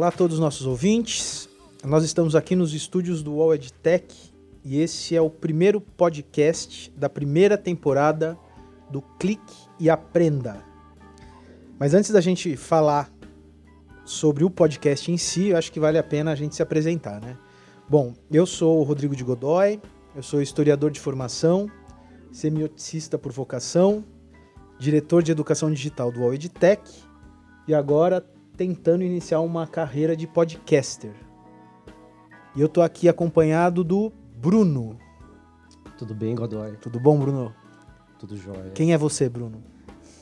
Olá a todos os nossos ouvintes. Nós estamos aqui nos estúdios do Wall EdTech e esse é o primeiro podcast da primeira temporada do Clique e Aprenda. Mas antes da gente falar sobre o podcast em si, eu acho que vale a pena a gente se apresentar, né? Bom, eu sou o Rodrigo de Godoy, eu sou historiador de formação, semioticista por vocação, diretor de educação digital do Wall EdTech e agora tentando iniciar uma carreira de podcaster. E eu tô aqui acompanhado do Bruno. Tudo bem, Godoy? Tudo bom, Bruno? Tudo jóia. Quem é você, Bruno?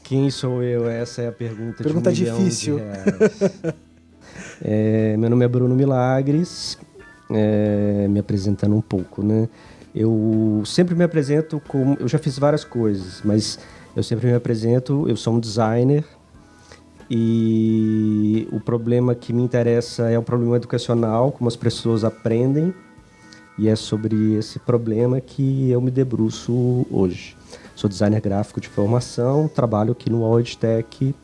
Quem sou eu? Essa é a pergunta, Pergunta de um difícil. É, meu nome é Bruno Milagres. É, me apresentando um pouco, né? Eu sempre me apresento como... Eu já fiz várias coisas, mas eu sempre me apresento... Eu sou um designer e o problema que me interessa é o problema educacional, como as pessoas aprendem, e é sobre esse problema que eu me debruço hoje. Sou designer gráfico de formação, trabalho aqui no World Tech,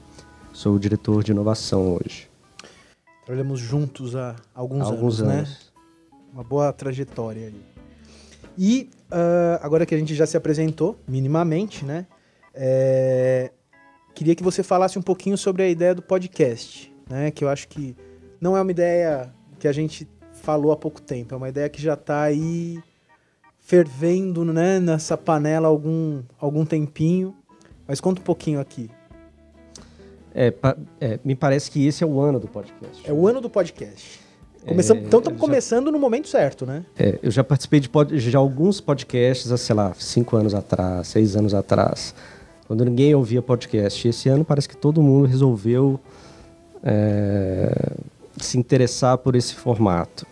sou diretor de inovação hoje. Trabalhamos juntos há alguns, Há alguns anos, anos. né? Uma boa trajetória aí. E ah, agora que a gente já se apresentou, minimamente, né? é, queria que você falasse um pouquinho sobre a ideia do podcast, né? Que eu acho que não é uma ideia que a gente falou há pouco tempo, é uma ideia que já está aí fervendo, né? Nessa panela algum, algum tempinho. Mas conta um pouquinho aqui. É, pa- é, me parece que esse é o ano do podcast. É o ano do podcast. Começamos, É, então estamos começando no momento certo, né? É, eu já participei de, pod- de alguns podcasts, há, sei lá, cinco anos atrás, seis anos atrás, quando ninguém ouvia podcast. Esse ano parece que todo mundo resolveu é, se interessar por esse formato.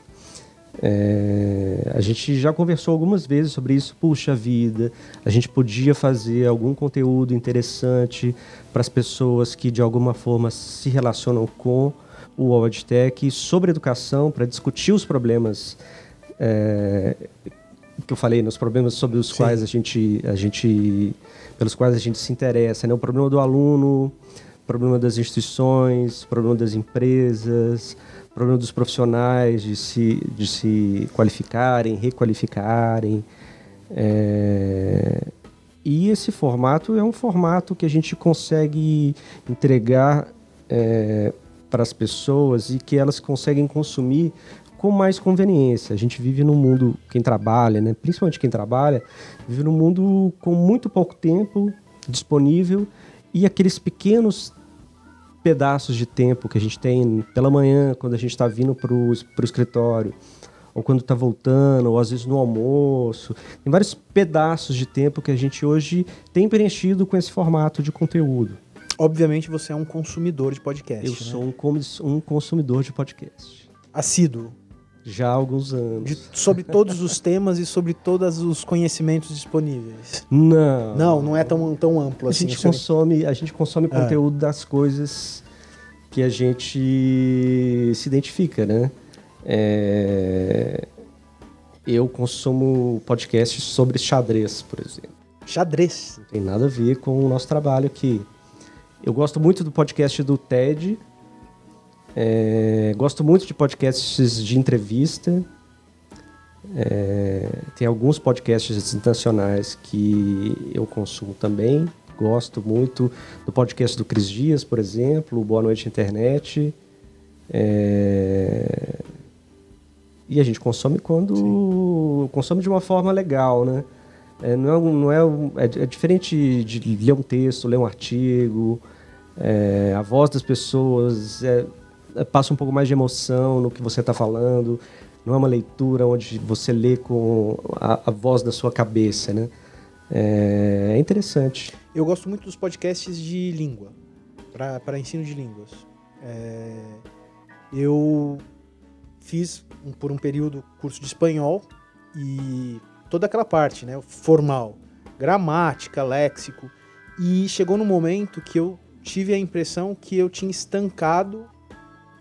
É, a gente já conversou algumas vezes sobre isso. Puxa vida, a gente podia fazer algum conteúdo interessante para as pessoas que de alguma forma se relacionam com o Tech sobre educação para discutir os problemas é, que eu falei, nos problemas sobre os Sim. quais a gente, a gente, pelos quais a gente se interessa, né? O problema do aluno, problema das instituições, problema das empresas, problema dos profissionais de se, de se qualificarem, requalificarem. É, E esse formato é um formato que a gente consegue entregar é, para as pessoas e que elas conseguem consumir com mais conveniência. A gente vive num mundo, quem trabalha, né, principalmente quem trabalha, vive num mundo com muito pouco tempo disponível e aqueles pequenos pedaços de tempo que a gente tem pela manhã, quando a gente está vindo para o escritório, ou quando está voltando, ou às vezes no almoço. Tem vários pedaços de tempo que a gente hoje tem preenchido com esse formato de conteúdo. Obviamente você é um consumidor de podcast. Eu né? sou um, um consumidor de podcast. assíduo. Já há alguns anos. de- sobre todos os temas e sobre todos os conhecimentos disponíveis. Não. Não, não é tão, tão amplo A assim. gente consome, a gente consome Ah. conteúdo das coisas que a gente se identifica, né? É, Eu consumo podcasts sobre xadrez, por exemplo. Xadrez. Não tem nada a ver com o nosso trabalho aqui. Eu gosto muito do podcast do TED. É, gosto muito de podcasts de entrevista. É, tem alguns podcasts internacionais que eu consumo também. Gosto muito do podcast do Cris Dias, por exemplo, Boa Noite Internet. É, e a gente consome quando consome de uma forma legal, né? É, não é, não é, um- é, é diferente de ler um texto, ler um artigo, é, a voz das pessoas é, passa um pouco mais de emoção no que você está falando. Não é uma leitura onde você lê com a, a voz da sua cabeça, né? É, é interessante. Eu gosto muito dos podcasts de língua, para ensino de línguas. É, eu fiz por um período curso de espanhol e toda aquela parte, né, formal, gramática, léxico, e chegou no momento que eu tive a impressão que eu tinha estancado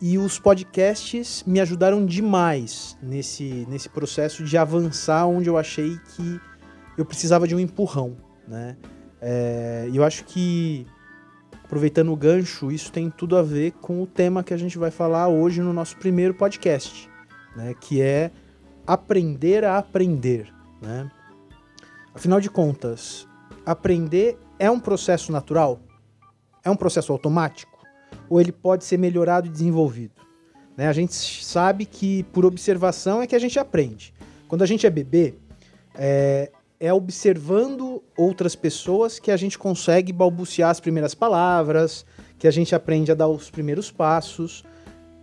e os podcasts me ajudaram demais nesse, nesse processo de avançar onde eu achei que eu precisava de um empurrão, né? É, eu acho que aproveitando o gancho, isso tem tudo a ver com o tema que a gente vai falar hoje no nosso primeiro podcast, né, que é aprender a aprender. Né? Afinal de contas, aprender é um processo natural? É um processo automático? Ou ele pode ser melhorado e desenvolvido? Né? A gente sabe que por observação é que a gente aprende. Quando a gente é bebê, é, é observando outras pessoas que a gente consegue balbuciar as primeiras palavras, que a gente aprende a dar os primeiros passos.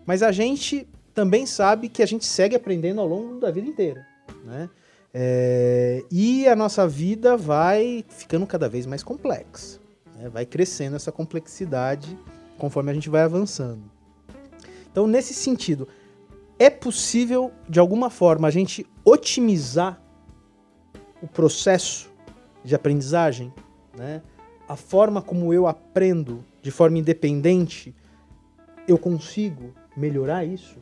Mas a gente também sabe que a gente segue aprendendo ao longo da vida inteira. Né? É, e a nossa vida vai ficando cada vez mais complexa. Né? Vai crescendo essa complexidade conforme a gente vai avançando. Então, nesse sentido, é possível, de alguma forma, a gente otimizar o processo de aprendizagem, né? a forma como eu aprendo de forma independente, eu consigo melhorar isso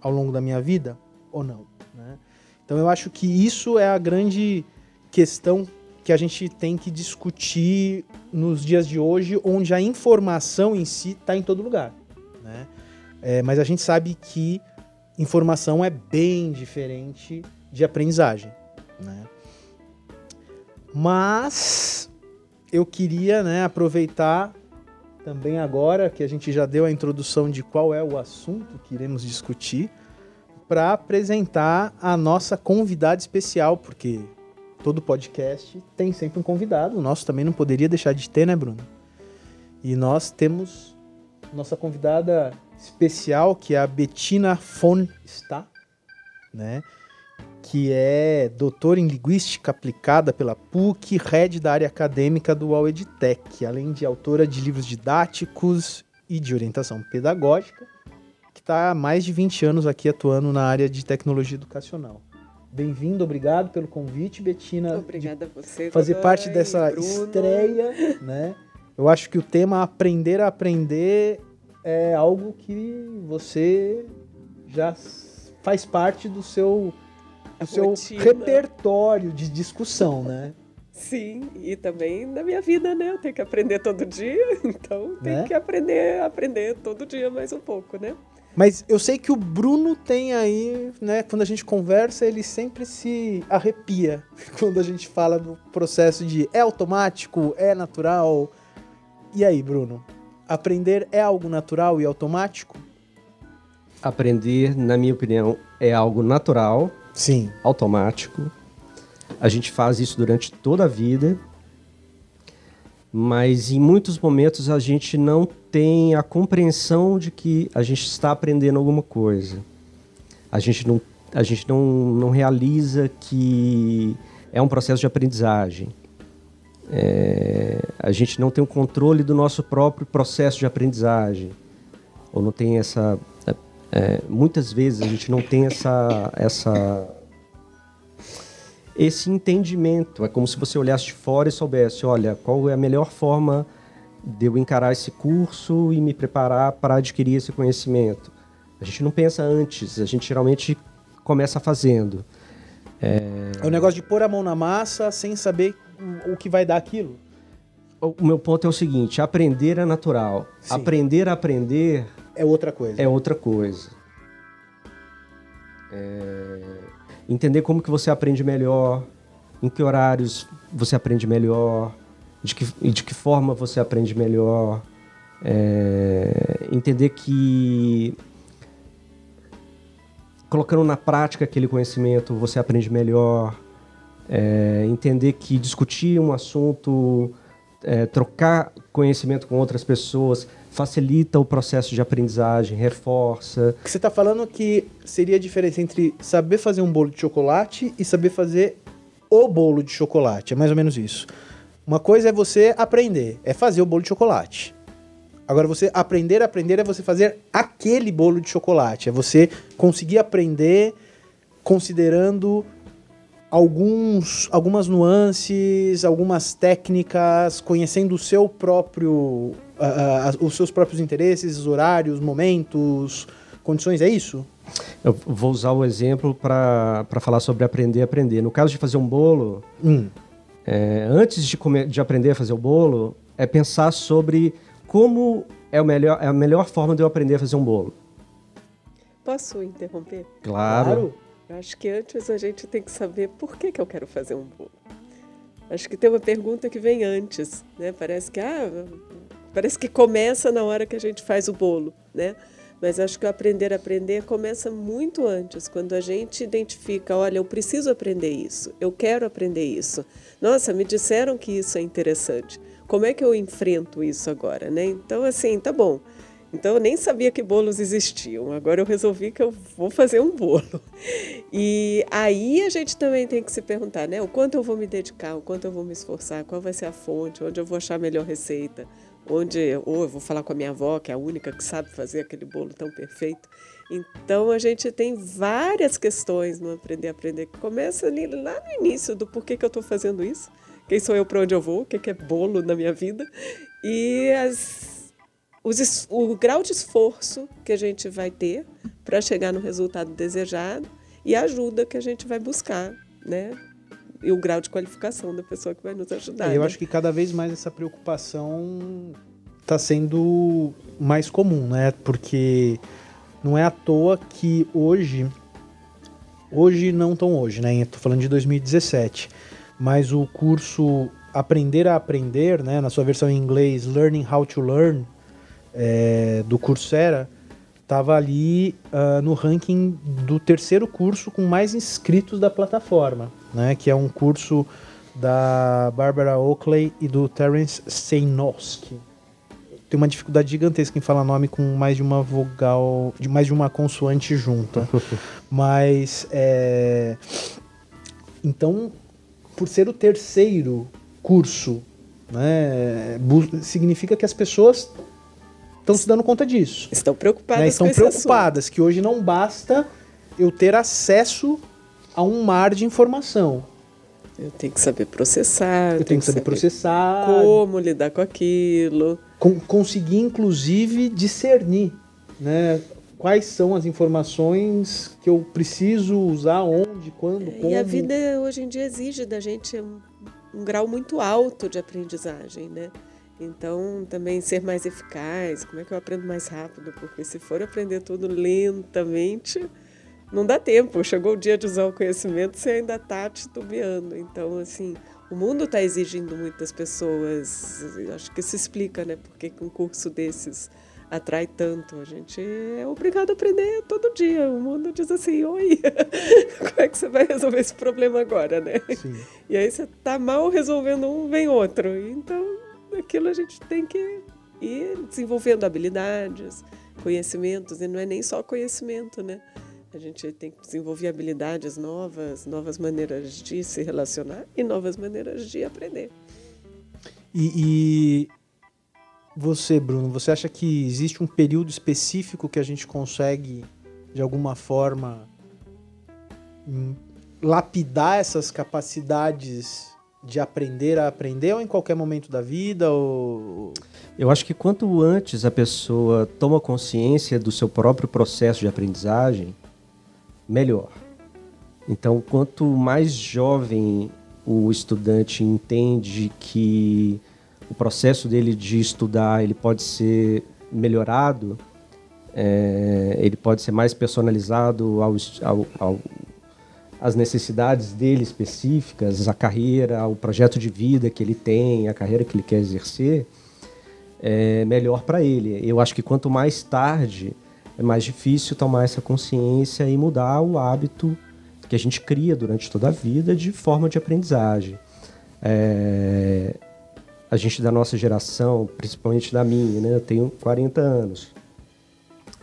ao longo da minha vida ou não? Né? Então eu acho que isso é a grande questão que a gente tem que discutir nos dias de hoje, onde a informação em si está em todo lugar. Né? É, mas a gente sabe que informação é bem diferente de aprendizagem. Né? Mas eu queria né, aproveitar também agora que a gente já deu a introdução de qual é o assunto que iremos discutir, para apresentar a nossa convidada especial, porque todo podcast tem sempre um convidado, o nosso também não poderia deixar de ter, né, Bruno? E nós temos nossa convidada especial, que é a Bettina von Sta, né? que é doutora em Linguística Aplicada pela PUC, head da área acadêmica do UAU-EdTech, além de autora de livros didáticos e de orientação pedagógica, que está há mais de 20 anos aqui atuando na área de tecnologia educacional. Bem-vindo, obrigado pelo convite, Betina. Obrigada a você. Fazer parte dessa Bruno. estreia, né? Eu acho que o tema aprender a aprender é algo que você já faz parte do seu o seu rotina. repertório de discussão, né? Sim, e também na minha vida, né? Eu tenho que aprender todo dia, então tenho né? que aprender, aprender todo dia mais um pouco, né? Mas eu sei que o Bruno tem aí, né? Quando a gente conversa, ele sempre se arrepia quando a gente fala do processo de é automático, é natural. E aí, Bruno? Aprender é algo natural e automático? Aprender, na minha opinião, é algo natural Sim. automático. A gente faz isso durante toda a vida, mas em muitos momentos a gente não tem a compreensão de que a gente está aprendendo alguma coisa. A gente não, a gente não, não realiza que é um processo de aprendizagem. É, a gente não tem o controle do nosso próprio processo de aprendizagem. Ou não tem essa é, muitas vezes a gente não tem essa, essa, esse entendimento. É como se você olhasse de fora e soubesse, olha, qual é a melhor forma de eu encarar esse curso e me preparar para adquirir esse conhecimento. A gente não pensa antes, a gente geralmente começa fazendo. É, é o negócio de pôr a mão na massa sem saber o que vai dar aquilo. O meu ponto é o seguinte: aprender é natural. Sim. Aprender a aprender é outra coisa. É outra coisa. É... Entender como que você aprende melhor, em que horários você aprende melhor, de que, de que forma você aprende melhor. É... Entender que colocando na prática aquele conhecimento você aprende melhor. É... entender que discutir um assunto, é, trocar conhecimento com outras pessoas facilita o processo de aprendizagem, reforça. Você está falando que seria a diferença entre saber fazer um bolo de chocolate e saber fazer o bolo de chocolate. É mais ou menos isso. Uma coisa é você aprender, é fazer o bolo de chocolate. Agora, você aprender a aprender é você fazer aquele bolo de chocolate. É você conseguir aprender considerando alguns, algumas nuances, algumas técnicas, conhecendo o seu próprio uh, os seus próprios interesses, horários, momentos, condições, é isso? Eu vou usar o exemplo para falar sobre aprender a aprender. No caso de fazer um bolo, hum. é, antes de, comer, de aprender a fazer o bolo, é pensar sobre como é, o melhor, é a melhor forma de eu aprender a fazer um bolo? Posso interromper? Claro. claro. Eu acho que antes a gente tem que saber por que, que eu quero fazer um bolo. Acho que tem uma pergunta que vem antes, né? Parece que ah, parece que começa na hora que a gente faz o bolo, né? Mas acho que o aprender a aprender começa muito antes, quando a gente identifica, olha, eu preciso aprender isso, eu quero aprender isso. Nossa, me disseram que isso é interessante. Como é que eu enfrento isso agora, né? Então assim, tá bom. Então eu nem sabia que bolos existiam. Agora eu resolvi que eu vou fazer um bolo. E aí a gente também tem que se perguntar, né? O quanto eu vou me dedicar, o quanto eu vou me esforçar, qual vai ser a fonte, onde eu vou achar a melhor receita, onde ou eu vou falar com a minha avó, que é a única que sabe fazer aquele bolo tão perfeito. Então a gente tem várias questões no aprender a aprender que começa ali lá no início do porquê que eu estou fazendo isso, quem sou eu, para onde eu vou, o que é bolo na minha vida e as os, o grau de esforço que a gente vai ter para chegar no resultado desejado e a ajuda que a gente vai buscar, né? E o grau de qualificação da pessoa que vai nos ajudar. É, eu né? acho que cada vez mais essa preocupação está sendo mais comum, né? Porque não é à toa que hoje, hoje não tão hoje, né? Estou falando de 2017, mas o curso Aprender a Aprender, né? Na sua versão em inglês, Learning How to Learn, é, do Coursera estava ali uh, no ranking do terceiro curso com mais inscritos da plataforma, né? Que é um curso da Barbara Oakley e do Terence Seinowski. Tem uma dificuldade gigantesca em falar nome com mais de uma vogal, de mais de uma consoante junta. Mas é... então, por ser o terceiro curso, né, significa que as pessoas estão se dando conta disso. Estão preocupadas né? Estão preocupadas que hoje não basta eu ter acesso a um mar de informação. Eu tenho que saber processar. Eu tenho que saber, saber processar. Como lidar com aquilo. Com, conseguir, inclusive, discernir, né? Quais são as informações que eu preciso usar, onde, quando, como. E a vida hoje em dia exige da gente um, um grau muito alto de aprendizagem, né? Então, também ser mais eficaz, como é que eu aprendo mais rápido? Porque se for aprender tudo lentamente, não dá tempo. Chegou o dia de usar o conhecimento, você ainda está titubeando. Então, assim, o mundo está exigindo muitas pessoas. Acho que se explica, né? Porque um curso desses atrai tanto. A gente é obrigado a aprender todo dia. O mundo diz assim: oi, como é que você vai resolver esse problema agora, né? Sim. E aí você está mal resolvendo um, vem outro. Então aquilo a gente tem que ir desenvolvendo habilidades, conhecimentos, e não é nem só conhecimento, né? A gente tem que desenvolver habilidades novas, novas maneiras de se relacionar e novas maneiras de aprender. E, e, você, Bruno, você acha que existe um período específico que a gente consegue, de alguma forma, lapidar essas capacidades de aprender a aprender ou em qualquer momento da vida? Ou... Eu acho que quanto antes a pessoa toma consciência do seu próprio processo de aprendizagem, melhor. Então, quanto mais jovem o estudante entende que o processo dele de estudar ele pode ser melhorado, é, ele pode ser mais personalizado ao, ao, ao as necessidades dele específicas, a carreira, o projeto de vida que ele tem, a carreira que ele quer exercer, é melhor para ele. Eu acho que quanto mais tarde, é mais difícil tomar essa consciência e mudar o hábito que a gente cria durante toda a vida de forma de aprendizagem. É... A gente da nossa geração, principalmente da minha, né? eu tenho 40 anos.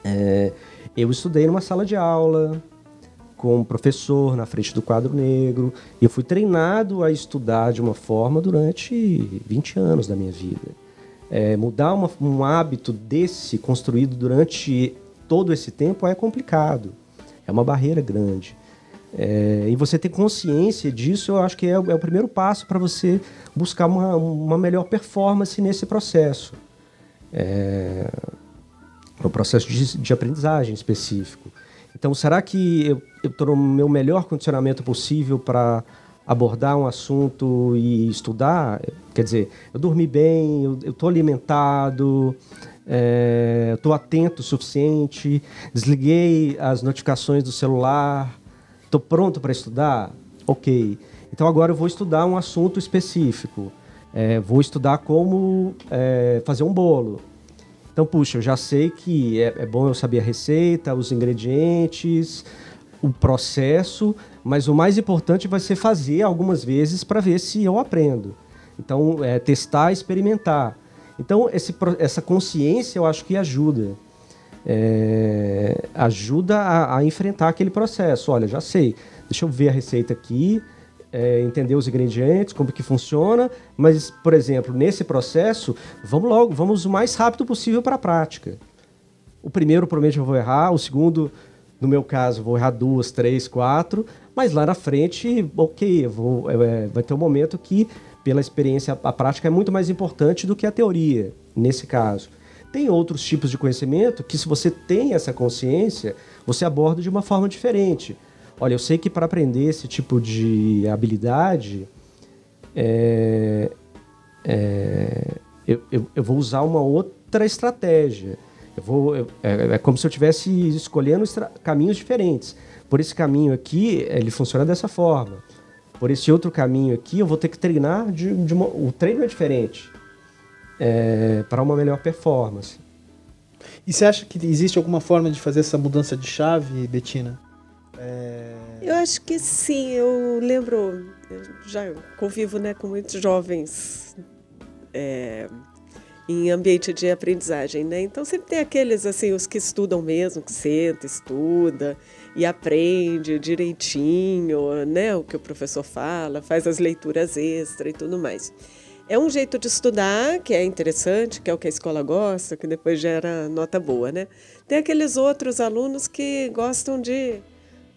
É... Eu estudei numa sala de aula, como professor na frente do quadro negro. E eu fui treinado a estudar de uma forma durante 20 anos da minha vida. É, mudar uma, um hábito desse construído durante todo esse tempo é complicado. É uma barreira grande. É, e você ter consciência disso, eu acho que é, é o primeiro passo para você buscar uma, uma melhor performance nesse processo. É, processo de, de aprendizagem específico. Então, será que eu estou no meu melhor condicionamento possível para abordar um assunto e estudar, quer dizer, eu dormi bem, eu estou alimentado, estou é, atento o suficiente, desliguei as notificações do celular, estou pronto para estudar? Ok. Então agora eu vou estudar um assunto específico. É, vou estudar como é, fazer um bolo. Então, puxa, eu já sei que é, é bom eu saber a receita, os ingredientes, o processo, mas o mais importante vai ser fazer algumas vezes para ver se eu aprendo. Então, é, testar, experimentar. Então, esse, essa consciência eu acho que ajuda. É, ajuda a, a, enfrentar aquele processo. Olha, já sei, deixa eu ver a receita aqui, é, entender os ingredientes, como que funciona, mas, por exemplo, nesse processo, vamos logo, vamos o mais rápido possível para a prática. O primeiro, provavelmente, eu vou errar, o segundo, no meu caso, vou errar duas, três, quatro, mas lá na frente, ok, vou, é, vai ter um momento que, pela experiência, a prática é muito mais importante do que a teoria, nesse caso. Tem outros tipos de conhecimento que, se você tem essa consciência, você aborda de uma forma diferente. Olha, eu sei que para aprender esse tipo de habilidade, é, é, eu, eu, eu, vou usar uma outra estratégia. Eu vou, eu, é, é, como se eu estivesse escolhendo caminhos diferentes. Por esse caminho aqui, ele funciona dessa forma. Por esse outro caminho aqui, eu vou ter que treinar de, de uma, o treino é diferente é, para uma melhor performance. E você acha que existe alguma forma de fazer essa mudança de chave, Betina? É... Eu acho que sim. Eu lembro, eu já convivo né, com muitos jovens é, em ambiente de aprendizagem, né? Então sempre tem aqueles assim, os que estudam mesmo, que senta, estuda e aprende direitinho, né? O que o professor fala, faz as leituras extra e tudo mais. É um jeito de estudar que é interessante, que é o que a escola gosta, que depois gera nota boa, né? Tem aqueles outros alunos que gostam de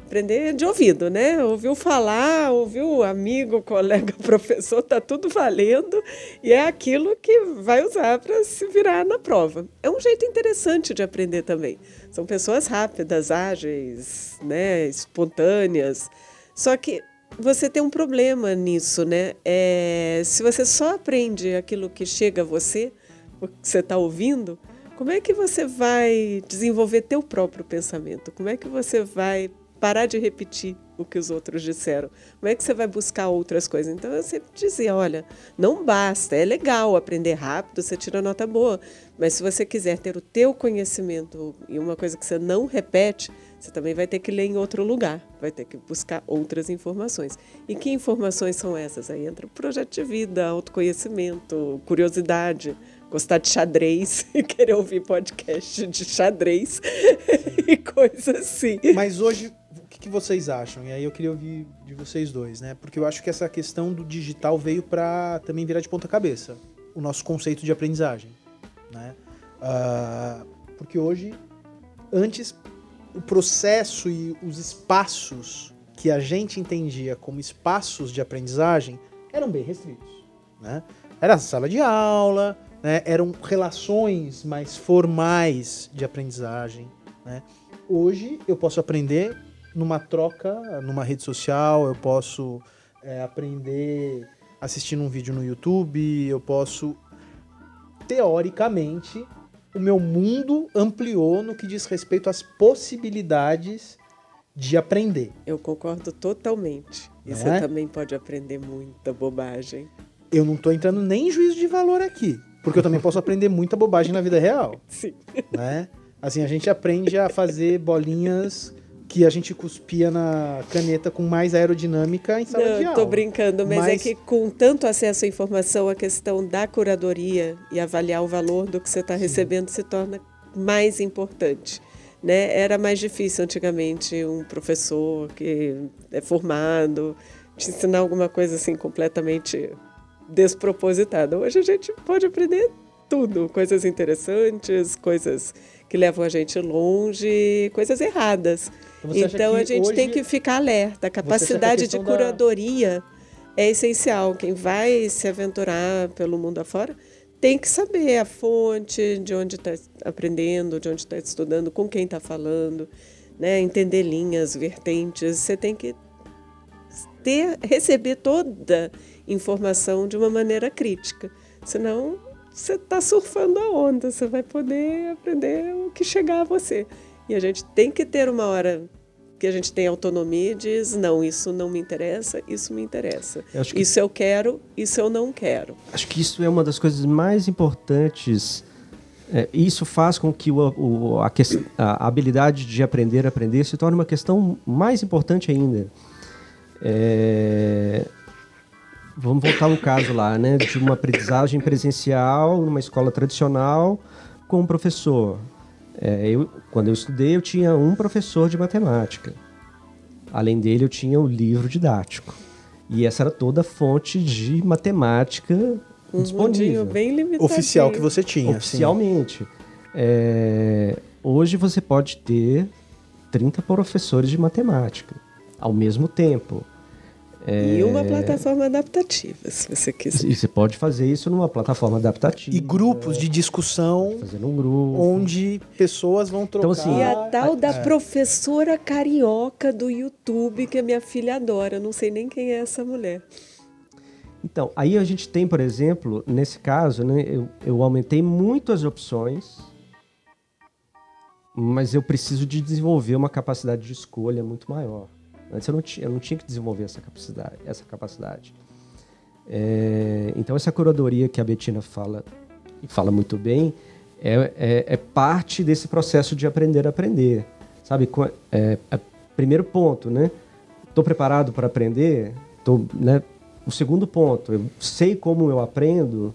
aprender de ouvido, né? Ouviu falar, ouviu amigo, colega, professor, tá tudo valendo e é aquilo que vai usar para se virar na prova. É um jeito interessante de aprender também. São pessoas rápidas, ágeis, né, espontâneas. Só que você tem um problema nisso, né? É, se você só aprende aquilo que chega a você, o que você está ouvindo, como é que você vai desenvolver teu próprio pensamento? Como é que você vai parar de repetir o que os outros disseram. Como é que você vai buscar outras coisas? Então eu sempre dizia, olha, não basta, é legal aprender rápido, você tira nota boa, mas se você quiser ter o teu conhecimento e uma coisa que você não repete, você também vai ter que ler em outro lugar, vai ter que buscar outras informações. E que informações são essas? Aí entra o projeto de vida, autoconhecimento, curiosidade, gostar de xadrez e querer ouvir podcast de xadrez e coisas assim. Mas hoje que, vocês acham? E aí eu queria ouvir de vocês dois, né? Porque eu acho que essa questão do digital veio para também virar de ponta cabeça o nosso conceito de aprendizagem, né? Uh, porque hoje, antes, o processo e os espaços que a gente entendia como espaços de aprendizagem eram bem restritos, né? Era a sala de aula, né? eram relações mais formais de aprendizagem, né? Hoje eu posso aprender numa troca, numa rede social, eu posso é, aprender assistindo um vídeo no YouTube, eu posso. Teoricamente, o meu mundo ampliou no que diz respeito às possibilidades de aprender. Eu concordo totalmente. E você é? também pode aprender muita bobagem. Eu não estou entrando nem em juízo de valor aqui, porque eu também posso aprender muita bobagem na vida real. Sim. Né? Assim, a gente aprende a fazer bolinhas que a gente cuspia na caneta com mais aerodinâmica em sala Não, de aula. Tô brincando, mas, é mas, é que com tanto acesso à informação, a questão da curadoria e avaliar o valor do que você está recebendo se torna mais importante. Né? Era mais difícil antigamente um professor que é formado te ensinar alguma coisa assim completamente despropositada. Hoje a gente pode aprender tudo, coisas interessantes, coisas que levam a gente longe, coisas erradas. Então a gente tem que ficar alerta. A capacidade de curadoria da... é essencial. Quem vai se aventurar pelo mundo afora tem que saber a fonte, de onde está aprendendo, de onde está estudando, com quem está falando, né? entender linhas, vertentes. Você tem que ter, receber toda informação de uma maneira crítica. Senão, você está surfando a onda, você vai poder aprender o que chegar a você. E a gente tem que ter uma hora que a gente tem autonomia e diz, não, isso não me interessa, isso me interessa. Eu que... Isso eu quero, isso eu não quero. Acho que isso é uma das coisas mais importantes. É, isso faz com que o, o, a, a, habilidade de aprender a aprender se torne uma questão mais importante ainda. É... Vamos voltar ao caso lá, né? De uma aprendizagem presencial numa escola tradicional com um professor. É, eu, quando eu estudei, eu tinha um professor de matemática. Além dele, eu tinha o livro didático. E essa era toda a fonte de matemática um disponível. bem limitado. Oficial que você tinha. Oficialmente. É, hoje você pode ter 30 professores de matemática ao mesmo tempo. É... E uma plataforma adaptativa, se você quiser. E você pode fazer isso numa plataforma adaptativa. E grupos de discussão. Fazendo um grupo. Onde pessoas vão trocar. Então, assim, e a tal da é. professora carioca do YouTube, que a minha filha adora. Não sei nem quem é essa mulher. Então, aí a gente tem, por exemplo, nesse caso, né, eu, eu aumentei muito as opções, mas eu preciso de desenvolver uma capacidade de escolha muito maior. Antes eu não eu não tinha que desenvolver essa capacidade. Essa capacidade. É, então essa curadoria que a Betina fala e fala muito bem é, é, é, parte desse processo de aprender a aprender, sabe? É, é, primeiro ponto, né? Estou preparado para aprender. Tô, né? O segundo ponto, eu sei como eu aprendo,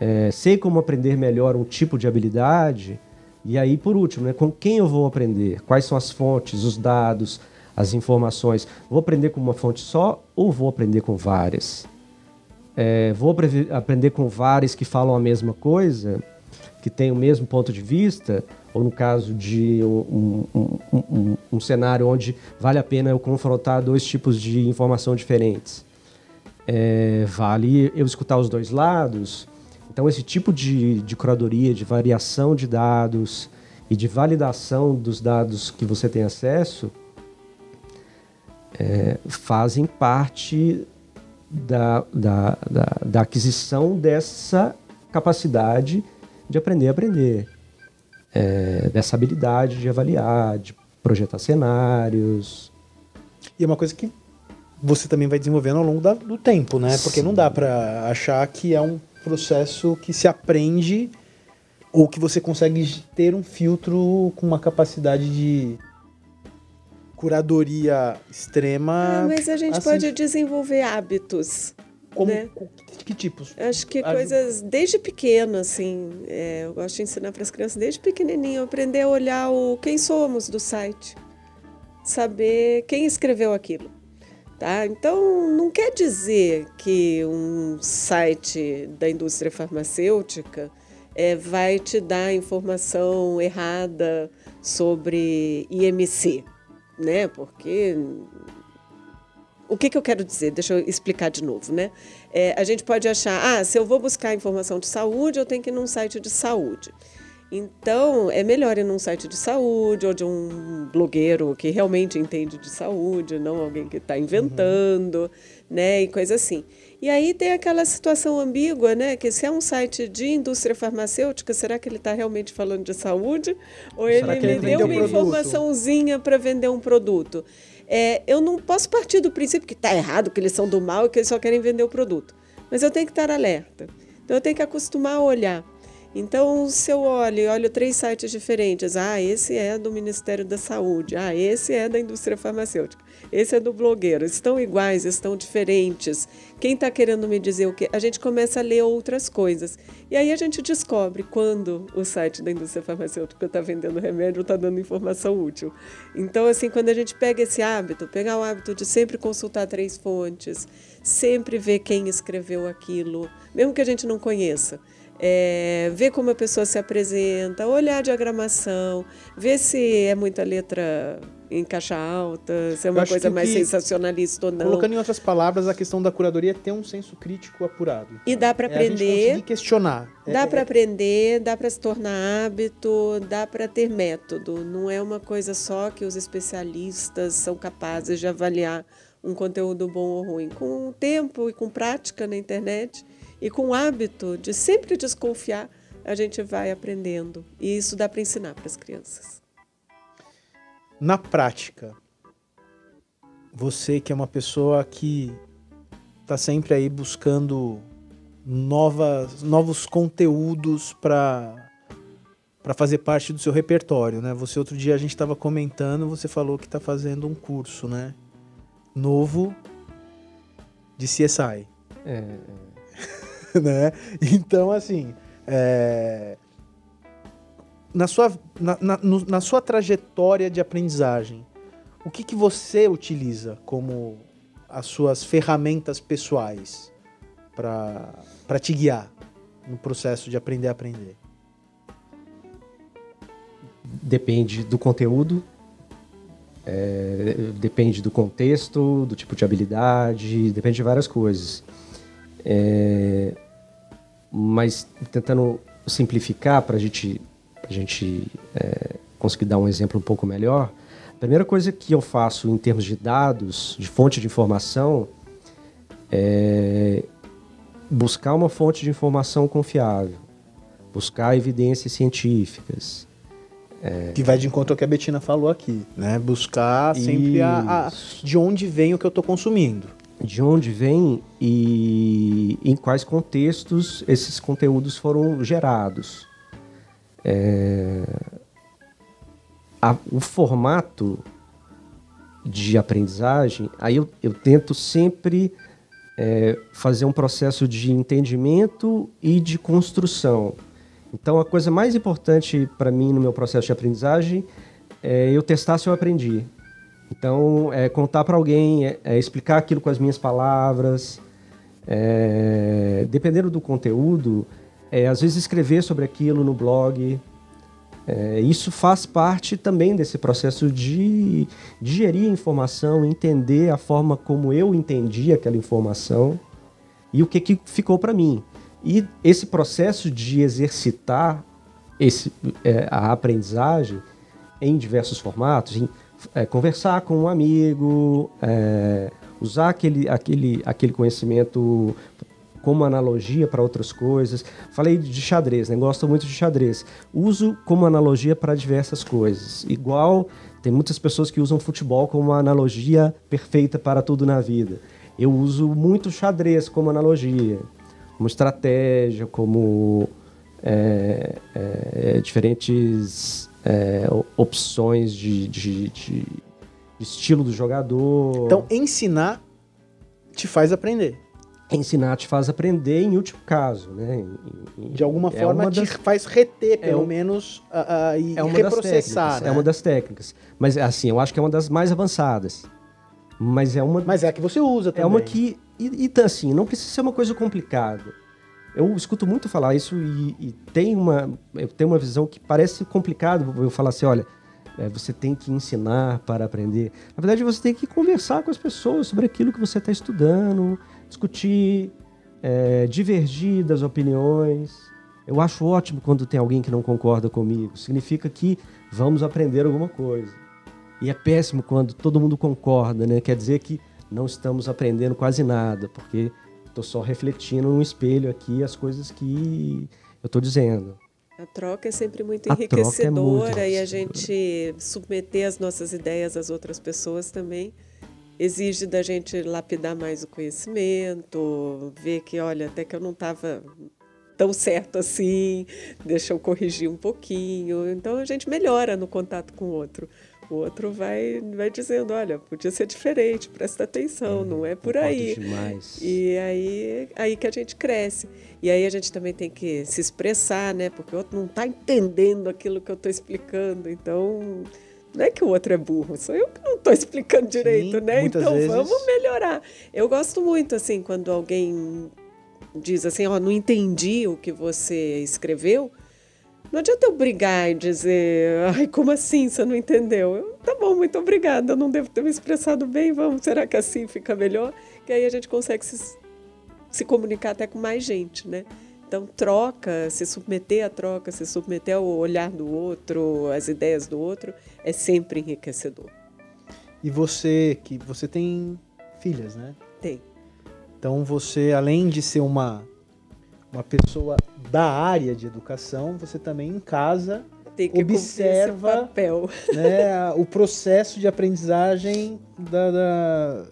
é, sei como aprender melhor um tipo de habilidade. E aí, por último, né? Com quem eu vou aprender? Quais são as fontes, os dados? As informações. Vou aprender com uma fonte só ou vou aprender com várias? É, vou aprender com várias que falam a mesma coisa, que têm o mesmo ponto de vista, ou no caso de um, um, um, um cenário onde vale a pena eu confrontar dois tipos de informação diferentes. É, vale eu escutar os dois lados. Então, esse tipo de, de curadoria, de variação de dados e de validação dos dados que você tem acesso, é, fazem parte da, da, da, da, aquisição dessa capacidade de aprender a aprender, é, dessa habilidade de avaliar, de projetar cenários. E é uma coisa que você também vai desenvolvendo ao longo da, do tempo, né? Porque Sim. não dá para achar que é um processo que se aprende ou que você consegue ter um filtro com uma capacidade de curadoria extrema. Ah, mas a gente assim, pode desenvolver hábitos. Como, né? Que tipos? Acho que coisas desde pequeno, assim. É, eu gosto de ensinar para as crianças desde pequenininho, aprender a olhar o quem somos do site, saber quem escreveu aquilo. Tá? Então, não quer dizer que um site da indústria farmacêutica é, vai te dar informação errada sobre IMC né? Porque o que, que eu quero dizer? Deixa eu explicar de novo, né? É, a gente pode achar, ah, se eu vou buscar informação de saúde, eu tenho que ir num site de saúde. Então, é melhor ir num site de saúde ou de um blogueiro que realmente entende de saúde, não alguém que está inventando, uhum. né? E coisa assim. E aí tem aquela situação ambígua, né? Que se é um site de indústria farmacêutica, será que ele está realmente falando de saúde? Ou será ele me deu uma informaçãozinha para vender um produto? É, eu não posso partir do princípio que está errado, que eles são do mal e que eles só querem vender o produto. Mas eu tenho que estar alerta. Então eu tenho que acostumar a olhar. Então, se eu olho, olho três sites diferentes, ah, esse é do Ministério da Saúde, ah, esse é da indústria farmacêutica, esse é do blogueiro, estão iguais, estão diferentes. Quem está querendo me dizer o quê? A gente começa a ler outras coisas. E aí a gente descobre quando o site da indústria farmacêutica está vendendo remédio está dando informação útil. Então, assim, quando a gente pega esse hábito, pegar o hábito de sempre consultar três fontes, sempre ver quem escreveu aquilo, mesmo que a gente não conheça é, ver como a pessoa se apresenta, olhar a diagramação, ver se é muita letra em caixa alta, se é uma coisa mais sensacionalista ou não. Colocando em outras palavras, a questão da curadoria é ter um senso crítico apurado. E dá para aprender. É questionar. Dá é, para é... aprender, dá para se tornar hábito, dá para ter método. Não é uma coisa só que os especialistas são capazes de avaliar um conteúdo bom ou ruim? Com tempo e com prática na internet e com o hábito de sempre desconfiar, a gente vai aprendendo. E isso dá para ensinar para as crianças. Na prática, você que é uma pessoa que está sempre aí buscando novas, novos conteúdos para para fazer parte do seu repertório, né? Você outro dia a gente estava comentando, você falou que está fazendo um curso, né? Novo de CSI. É. né? Então, assim, é... na, sua, na, na, na sua trajetória de aprendizagem, o que, que você utiliza como as suas ferramentas pessoais para te guiar no processo de aprender a aprender? Depende do conteúdo, é, depende do contexto, do tipo de habilidade, depende de várias coisas. É, mas tentando simplificar para gente, a gente é, conseguir dar um exemplo um pouco melhor, a primeira coisa que eu faço em termos de dados, de fonte de informação, é buscar uma fonte de informação confiável, buscar evidências científicas. É... Que vai de encontro ao que a Betina falou aqui, né? Buscar sempre a, a, de onde vem o que eu estou consumindo. De onde vem e em quais contextos esses conteúdos foram gerados. É... A, o formato de aprendizagem, aí eu, eu tento sempre é, fazer um processo de entendimento e de construção. Então, a coisa mais importante para mim no meu processo de aprendizagem é eu testar se eu aprendi. Então, é contar para alguém, é, é, explicar aquilo com as minhas palavras. É, dependendo do conteúdo, é, às vezes escrever sobre aquilo no blog. É, isso faz parte também desse processo de digerir a informação, entender a forma como eu entendi aquela informação e o que, que ficou para mim. E esse processo de exercitar esse, é, a aprendizagem em diversos formatos, em é, conversar com um amigo, é, usar aquele, aquele, aquele conhecimento como analogia para outras coisas. Falei de xadrez, né? Gosto muito de xadrez. Uso como analogia para diversas coisas. Igual tem muitas pessoas que usam futebol como uma analogia perfeita para tudo na vida. Eu uso muito xadrez como analogia, como estratégia, como é, é, diferentes é, opções de, de, de estilo do jogador. Então, ensinar te faz aprender ensinar te faz aprender em último caso, né? de alguma é forma te das... faz reter, pelo é menos, uh, e é uma reprocessar. Né? É uma das técnicas. Mas, assim, eu acho que é uma das mais avançadas. Mas é uma... Mas é a que você usa também. É uma que... E, e assim, não precisa ser uma coisa complicada. Eu escuto muito falar isso e, e tem uma... Eu tenho uma visão que parece complicado. Eu falar assim, olha... É, você tem que ensinar para aprender. Na verdade, você tem que conversar com as pessoas sobre aquilo que você está estudando, discutir, é, divergir das opiniões. Eu acho ótimo quando tem alguém que não concorda comigo. Significa que vamos aprender alguma coisa. E é péssimo quando todo mundo concorda, né? Quer dizer que não estamos aprendendo quase nada, porque estou só refletindo no espelho aqui as coisas que eu estou dizendo. A troca é sempre muito é enriquecedora é muito e a gente submeter as nossas ideias às outras pessoas também exige da gente lapidar mais o conhecimento, ver que, olha, até que eu não estava tão certo assim, deixa eu corrigir um pouquinho. Então a gente melhora no contato com o outro. O outro vai, vai dizendo, olha, podia ser diferente, presta atenção, hum, não é por aí. Demais. E aí, aí que a gente cresce. E aí a gente também tem que se expressar, né? Porque o outro não está entendendo aquilo que eu estou explicando. Então, não é que o outro é burro, sou eu que não estou explicando direito, Sim, né? Então vezes... vamos melhorar. Eu gosto muito, assim, quando alguém diz assim, ó, oh, não entendi o que você escreveu. Não adianta eu brigar e dizer, ai, como assim você não entendeu? Eu, tá bom, muito obrigada, eu não devo ter me expressado bem, vamos, será que assim fica melhor? Que aí a gente consegue se, se comunicar até com mais gente, né? Então, troca, se submeter à troca, se submeter ao olhar do outro, às ideias do outro, é sempre enriquecedor. E você, que você tem filhas, né? Tem. Então você, além de ser uma, uma pessoa da área de educação, você também em casa Observa- né, o processo de aprendizagem da, da-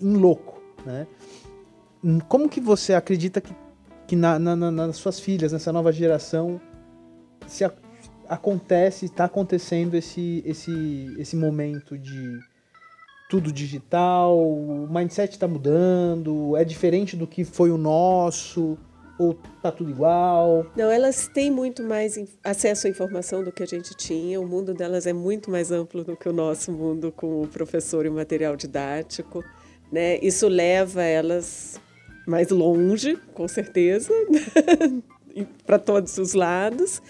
em loco, né? Como que você acredita que, que na- na- na- nas suas filhas, nessa nova geração, se a- acontece, está acontecendo esse, esse, esse momento de tudo digital, o mindset está mudando, é diferente do que foi o nosso, ou tá tudo igual? Não, elas têm muito mais acesso à informação do que a gente tinha. O mundo delas é muito mais amplo do que o nosso mundo com o professor e o material didático. Né? Isso leva elas mais longe, com certeza, para todos os lados.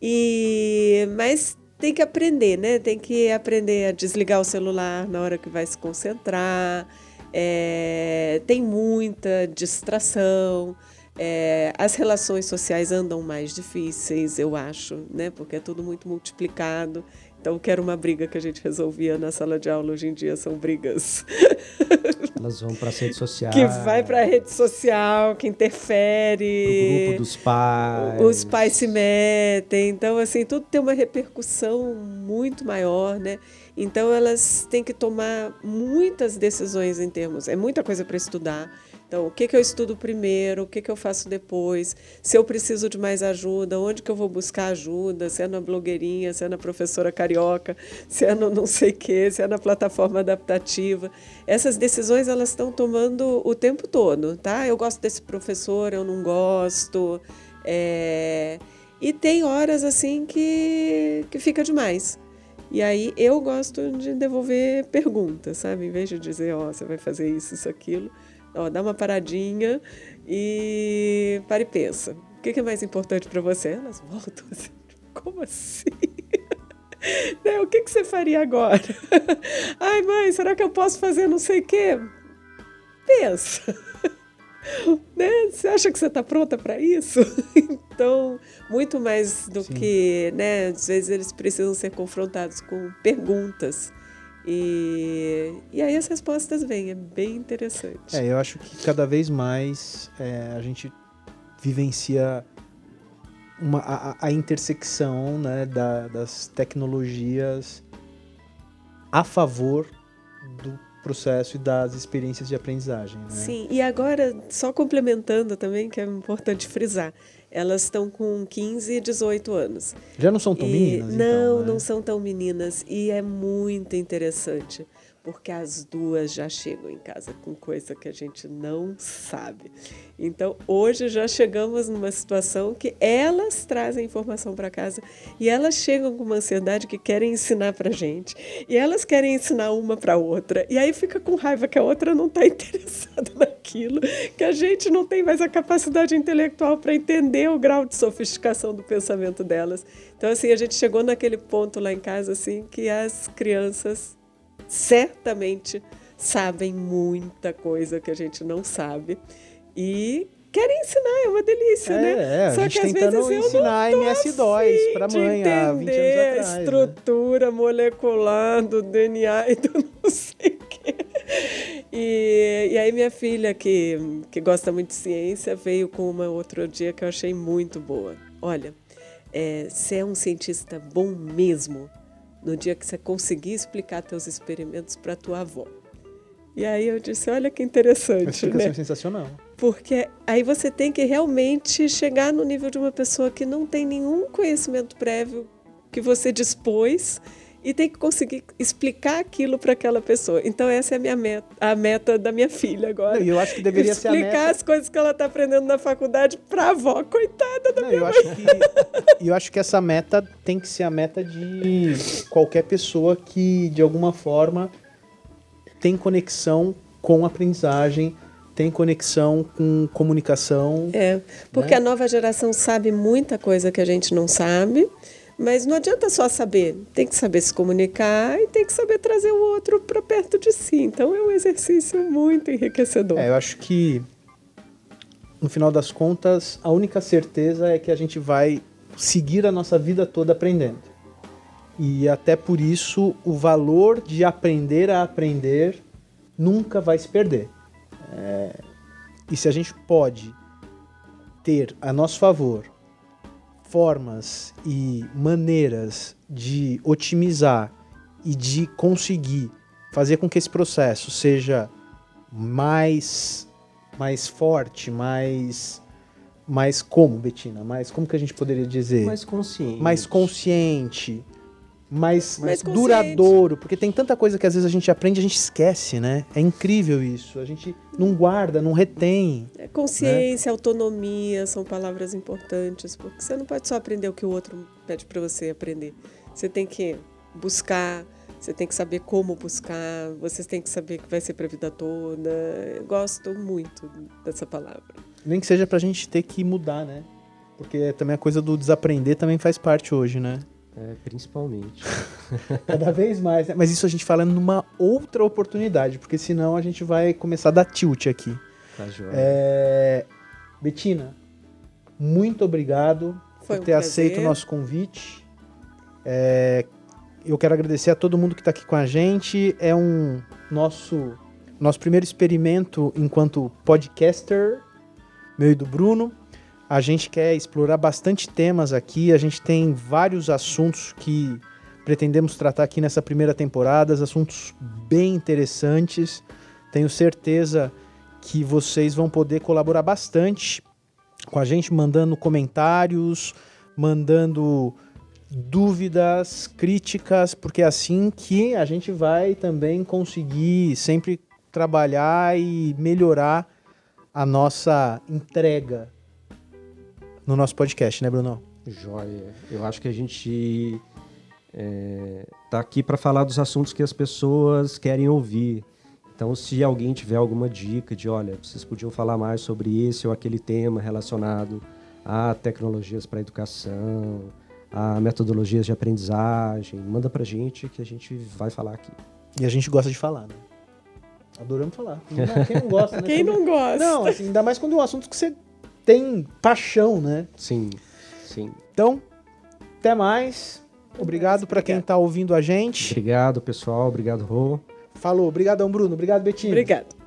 E mas tem que aprender, né? Tem que aprender a desligar o celular na hora que vai se concentrar. É, tem muita distração. É, as relações sociais andam mais difíceis, eu acho, né? Porque é tudo muito multiplicado. Então, o que era uma briga que a gente resolvia na sala de aula, hoje em dia são brigas Elas vão para as redes sociais. que vai para a rede social, que interfere. grupo dos pais. Os pais se metem, então assim, tudo tem uma repercussão muito maior, né? Então elas têm que tomar muitas decisões em termos, é muita coisa para estudar. Então, o que, que eu estudo primeiro, o que, que eu faço depois, se eu preciso de mais ajuda, onde que eu vou buscar ajuda, se é na blogueirinha, se é na professora carioca, se é no não sei o quê, se é na plataforma adaptativa. Essas decisões elas estão tomando o tempo todo, tá? Eu gosto desse professor, eu não gosto. É, E tem horas assim que, que fica demais. E aí eu gosto de devolver perguntas, sabe? Em vez de dizer, ó, você vai fazer isso, isso, aquilo, ó, dá uma paradinha e para e pensa. O que é mais importante para você? Elas voltam assim, como assim? Né, O que, que você faria agora? Ai, mãe, será que eu posso fazer não sei o quê? Pensa. Né? Você acha que você está pronta para isso? Então, muito mais do Sim. que, né? Às vezes eles precisam ser confrontados com perguntas. E, e aí as respostas vêm, é bem interessante. É, eu acho que cada vez mais é, a gente vivencia uma, a, a- intersecção né, da- das tecnologias a favor do processo e das experiências de aprendizagem. Né? Sim, e agora, só complementando também, que é importante frisar, elas estão com 15 e 18 anos. Já não são tão E- meninas? Não, então, né? não são tão meninas. E é muito interessante, porque as duas já chegam em casa com coisa que a gente não sabe. Então, hoje já chegamos numa situação que elas trazem informação para casa e elas chegam com uma ansiedade que querem ensinar para gente. E elas querem ensinar uma para outra. E aí fica com raiva que a outra não está interessada naquilo, que a gente não tem mais a capacidade intelectual para entender o grau de sofisticação do pensamento delas. Então, assim, a gente chegou naquele ponto lá em casa, assim, que as crianças certamente sabem muita coisa que a gente não sabe e querem ensinar, é uma delícia, É, né? é, a Só gente que às tentando vezes eu ensinar não tô MS-DOS afim pra de mãe há 20 anos atrás, a né? estrutura molecular do DNA e do não sei. E, e aí minha filha, que, que gosta muito de ciência, veio com uma outro dia que eu achei muito boa. Olha, é, você é um cientista bom mesmo no dia que você conseguir explicar teus experimentos para tua avó. E aí eu disse, olha que interessante, explicação né? sensacional. Porque aí você tem que realmente chegar no nível de uma pessoa que não tem nenhum conhecimento prévio que você dispôs e tem que conseguir explicar aquilo para aquela pessoa. Então essa é a minha meta, a meta da minha filha agora. Eu acho que deveria ser a explicar as coisas que ela está aprendendo na faculdade para a avó, coitada da Não, minha eu acho que eu acho que essa meta tem que ser a meta de qualquer pessoa que de alguma forma tem conexão com aprendizagem, tem conexão com comunicação. É, porque Né? a nova geração sabe muita coisa que a gente não sabe, mas não adianta só saber, tem que saber se comunicar e tem que saber trazer o outro para perto de si. Então é um exercício muito enriquecedor. É, eu acho que no final das contas, a única certeza é que a gente vai seguir a nossa vida toda aprendendo. E até por isso o valor de aprender a aprender nunca vai se perder. É, e se a gente pode ter a nosso favor formas e maneiras de otimizar e de conseguir fazer com que esse processo seja mais mais forte, mais mais como, Betina? Mais como que a gente poderia dizer? Mais consciente. Mais consciente, mais, Mais duradouro, porque tem tanta coisa que às vezes a gente aprende e a gente esquece, né? É incrível isso. A gente não guarda, não retém. É, consciência, autonomia são palavras importantes, porque você não pode só aprender o que o outro pede para você aprender. Você tem que buscar, você tem que saber como buscar, você tem que saber que vai ser para a vida toda. Eu gosto muito dessa palavra. Nem que seja pra gente ter que mudar, né? Porque também a coisa do desaprender também faz parte hoje, né? É, principalmente. Cada vez mais. né? Mas isso a gente fala numa outra oportunidade, porque senão a gente vai começar a dar tilt aqui. Tá joia. É... Betina, muito obrigado Foi por um ter prazer. aceito o nosso convite. É, Eu quero agradecer a todo mundo que está aqui com a gente. É um nosso nosso primeiro experimento enquanto podcaster, meu e do Bruno. A gente quer explorar bastante temas aqui. A gente tem vários assuntos que pretendemos tratar aqui nessa primeira temporada, assuntos bem interessantes. Tenho certeza que vocês vão poder colaborar bastante com a gente, mandando comentários, mandando dúvidas, críticas, porque é assim que a gente vai também conseguir sempre trabalhar e melhorar a nossa entrega no nosso podcast, né, Bruno? Joia. Eu acho que a gente é, tá aqui para falar dos assuntos que as pessoas querem ouvir. Então, se alguém tiver alguma dica de, olha, vocês podiam falar mais sobre esse ou aquele tema relacionado a tecnologias para educação, a metodologias de aprendizagem, manda pra gente que a gente vai falar aqui. E a gente gosta de falar, né? Adoramos falar. Quem não gosta, né? Quem não gosta? Não, assim, ainda mais quando é um assunto que você tem paixão, né? Sim, sim. Então, até mais. Obrigado para quem está ouvindo a gente. Obrigado, pessoal. Obrigado, Rô. Falou. Obrigadão, Bruno. Obrigado, Betinho. Obrigada.